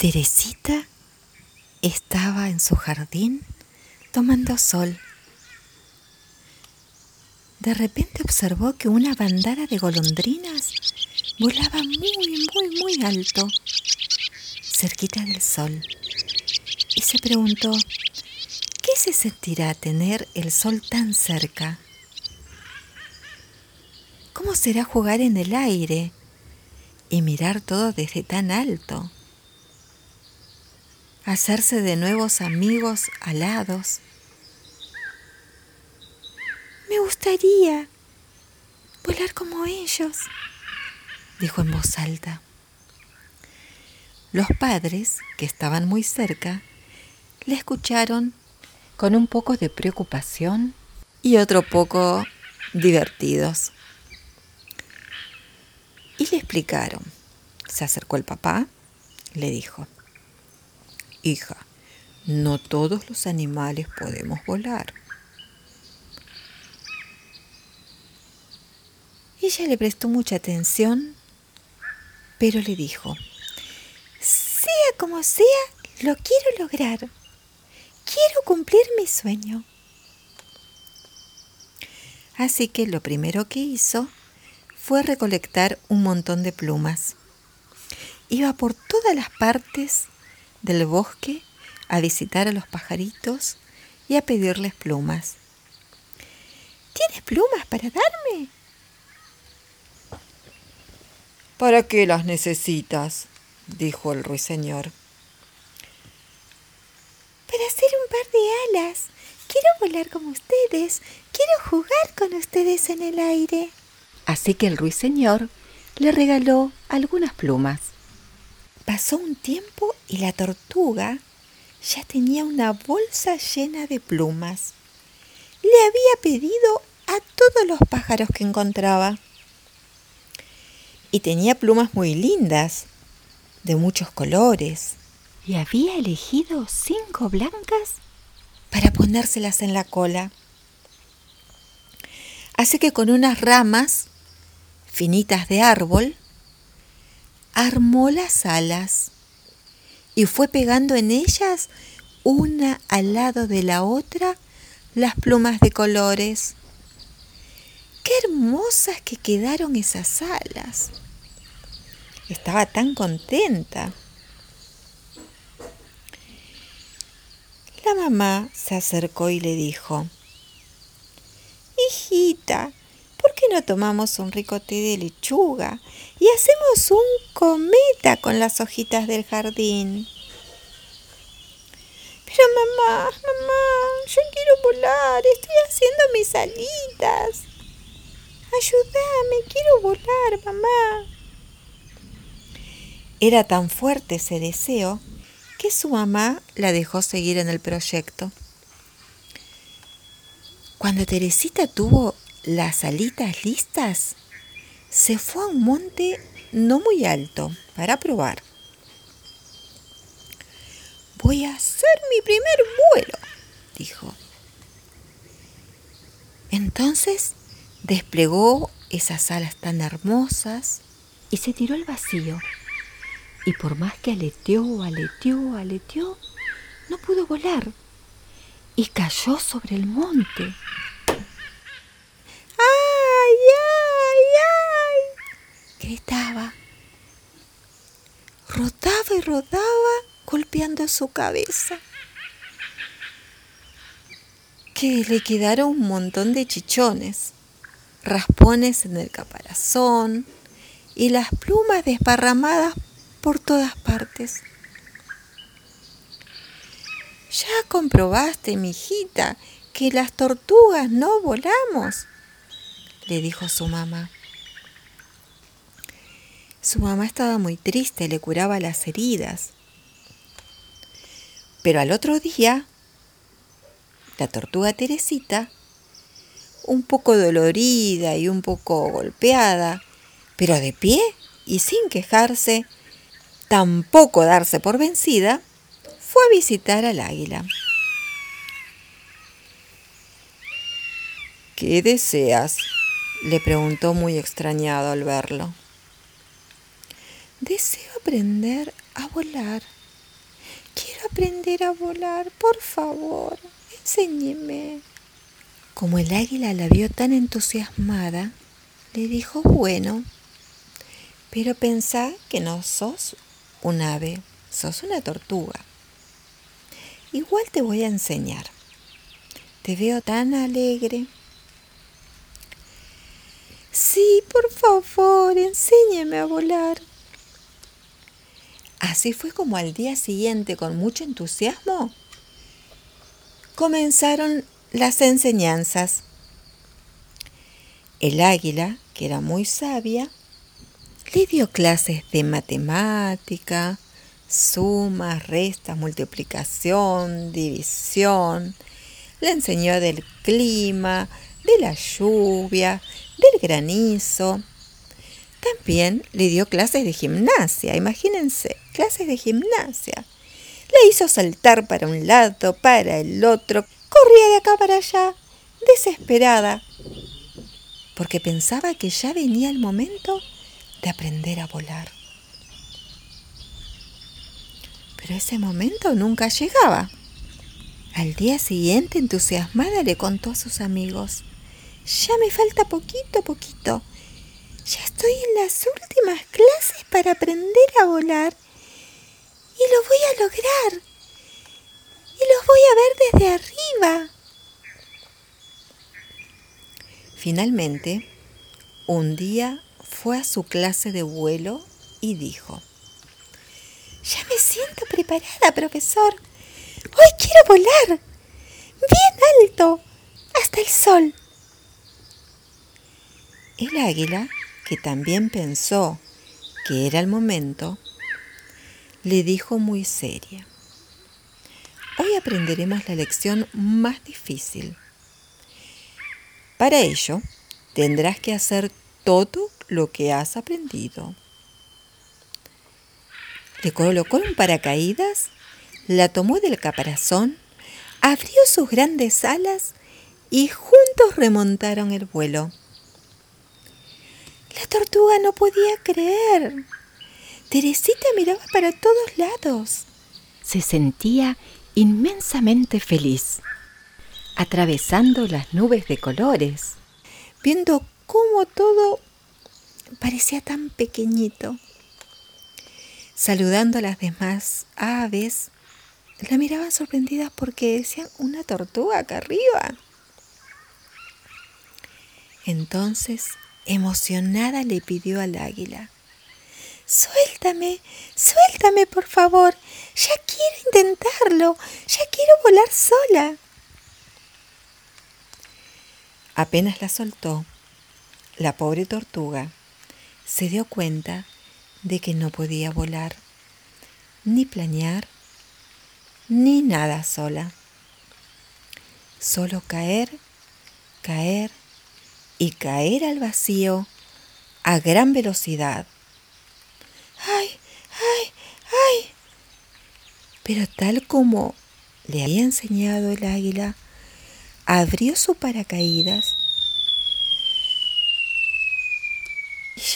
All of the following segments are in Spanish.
Teresita estaba en su jardín tomando sol. De repente observó que una bandada de golondrinas volaba muy, muy, muy alto, cerquita del sol, y se preguntó, ¿qué se sentirá tener el sol tan cerca? ¿Cómo será jugar en el aire y mirar todo desde tan alto? Hacerse de nuevos amigos alados. Me gustaría volar como ellos, dijo en voz alta. Los padres, que estaban muy cerca, le escucharon con un poco de preocupación y otro poco divertidos. Y le explicaron. Se acercó el papá, le dijo, Hija, no todos los animales podemos volar. Ella le prestó mucha atención, pero le dijo, sea como sea, lo quiero lograr. Quiero cumplir mi sueño. Así que lo primero que hizo fue recolectar un montón de plumas. Iba por todas las partes del bosque a visitar a los pajaritos y a pedirles plumas. ¿Tienes plumas para darme? ¿Para qué las necesitas? dijo el ruiseñor. Para hacer un par de alas. Quiero volar como ustedes. Quiero jugar con ustedes en el aire. Así que el ruiseñor le regaló algunas plumas. Pasó un tiempo y la tortuga ya tenía una bolsa llena de plumas. Le había pedido a todos los pájaros que encontraba. Y tenía plumas muy lindas, de muchos colores. Y había elegido cinco blancas para ponérselas en la cola. Así que con unas ramas finitas de árbol, armó las alas y fue pegando en ellas una al lado de la otra las plumas de colores. Qué hermosas que quedaron esas alas. Estaba tan contenta. La mamá se acercó y le dijo, Hijita, ¿por qué no tomamos un rico té de lechuga y hacemos un cometa con las hojitas del jardín? Pero mamá, mamá, yo quiero volar, estoy haciendo mis alitas. Ayúdame, quiero volar, mamá. Era tan fuerte ese deseo que su mamá la dejó seguir en el proyecto. Cuando Teresita tuvo las alitas listas, se fue a un monte no muy alto para probar. Voy a hacer mi primer vuelo, dijo. Entonces desplegó esas alas tan hermosas y se tiró al vacío. Y por más que aleteó, aleteó, aleteó, no pudo volar y cayó sobre el monte. ¡Ay, ay, ay! gritaba. Rodaba rodaba golpeando su cabeza. Que le quedaron un montón de chichones, raspones en el caparazón y las plumas desparramadas por todas partes. Ya comprobaste, mi hijita, que las tortugas no volamos, le dijo su mamá. Su mamá estaba muy triste, le curaba las heridas. Pero al otro día, la tortuga Teresita, un poco dolorida y un poco golpeada, pero de pie y sin quejarse, tampoco darse por vencida, fue a visitar al águila. ¿Qué deseas? le preguntó muy extrañado al verlo. Deseo aprender a volar, quiero aprender a volar, por favor, enséñeme. Como el águila la vio tan entusiasmada, le dijo, bueno, pero pensá que no sos un ave, sos una tortuga. Igual te voy a enseñar. Te veo tan alegre. Sí, por favor, enséñame a volar. Así fue como al día siguiente, con mucho entusiasmo, comenzaron las enseñanzas. El águila, que era muy sabia, le dio clases de matemática, sumas, restas, multiplicación, división. Le enseñó del clima, de la lluvia, del granizo. También le dio clases de gimnasia, imagínense, clases de gimnasia. Le hizo saltar para un lado, para el otro, corría de acá para allá, desesperada, porque pensaba que ya venía el momento de aprender a volar. Pero ese momento nunca llegaba. Al día siguiente, entusiasmada, le contó a sus amigos, ya me falta poquito, poquito. Ya estoy en las últimas clases para aprender a volar. Y lo voy a lograr. Y los voy a ver desde arriba. Finalmente, un día fue a su clase de vuelo y dijo, Ya me siento preparada, profesor. Hoy quiero volar. Bien alto, hasta el sol. El águila, que también pensó que era el momento, le dijo muy seria, Hoy aprenderemos la lección más difícil. Para ello, tendrás que hacer todo lo que has aprendido. Le colocó un paracaídas, la tomó del caparazón, abrió sus grandes alas y juntos remontaron el vuelo. La tortuga no podía creer. Teresita miraba para todos lados. Se sentía inmensamente feliz, atravesando las nubes de colores, viendo cómo todo parecía tan pequeñito. Saludando a las demás aves, la miraban sorprendidas porque decían una tortuga acá arriba. Entonces, emocionada, le pidió al águila, Suéltame, suéltame, por favor. Ya quiero intentarlo. Ya quiero volar sola. Apenas la soltó, la pobre tortuga se dio cuenta de que no podía volar, ni planear, ni nada sola. Solo caer, caer y caer al vacío a gran velocidad. ¡Ay, ay, ay! Pero tal como le había enseñado el águila, abrió su paracaídas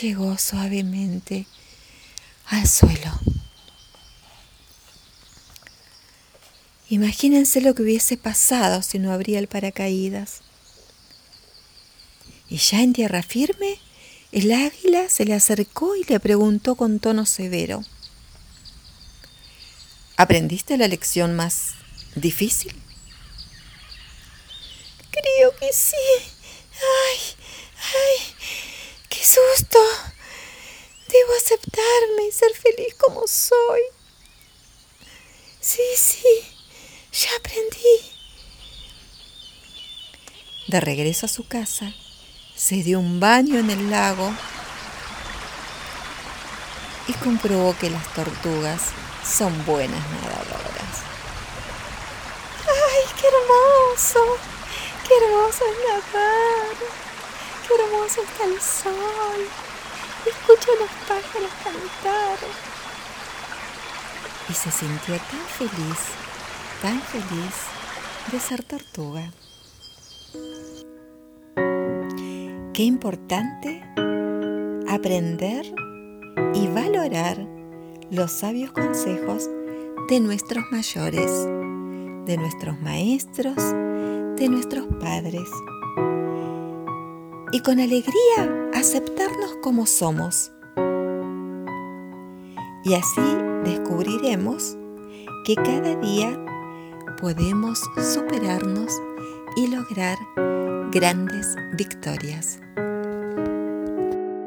llegó suavemente al suelo. Imagínense lo que hubiese pasado si no abría el paracaídas. Y ya en tierra firme, el águila se le acercó y le preguntó con tono severo, ¿Aprendiste la lección más difícil? Creo que sí. Ay, ay, susto! Debo aceptarme y ser feliz como soy. Sí, sí, ya aprendí. De regreso a su casa, se dio un baño en el lago y comprobó que las tortugas son buenas nadadoras. ¡Ay, qué hermoso! ¡Qué hermoso es nadar! qué hermoso está el sol. Escucho a los pájaros cantar. Y se sintió tan feliz, tan feliz de ser tortuga. Qué importante aprender y valorar los sabios consejos de nuestros mayores, de nuestros maestros, de nuestros padres. Y con alegría aceptarnos como somos. Y así descubriremos que cada día podemos superarnos y lograr grandes victorias.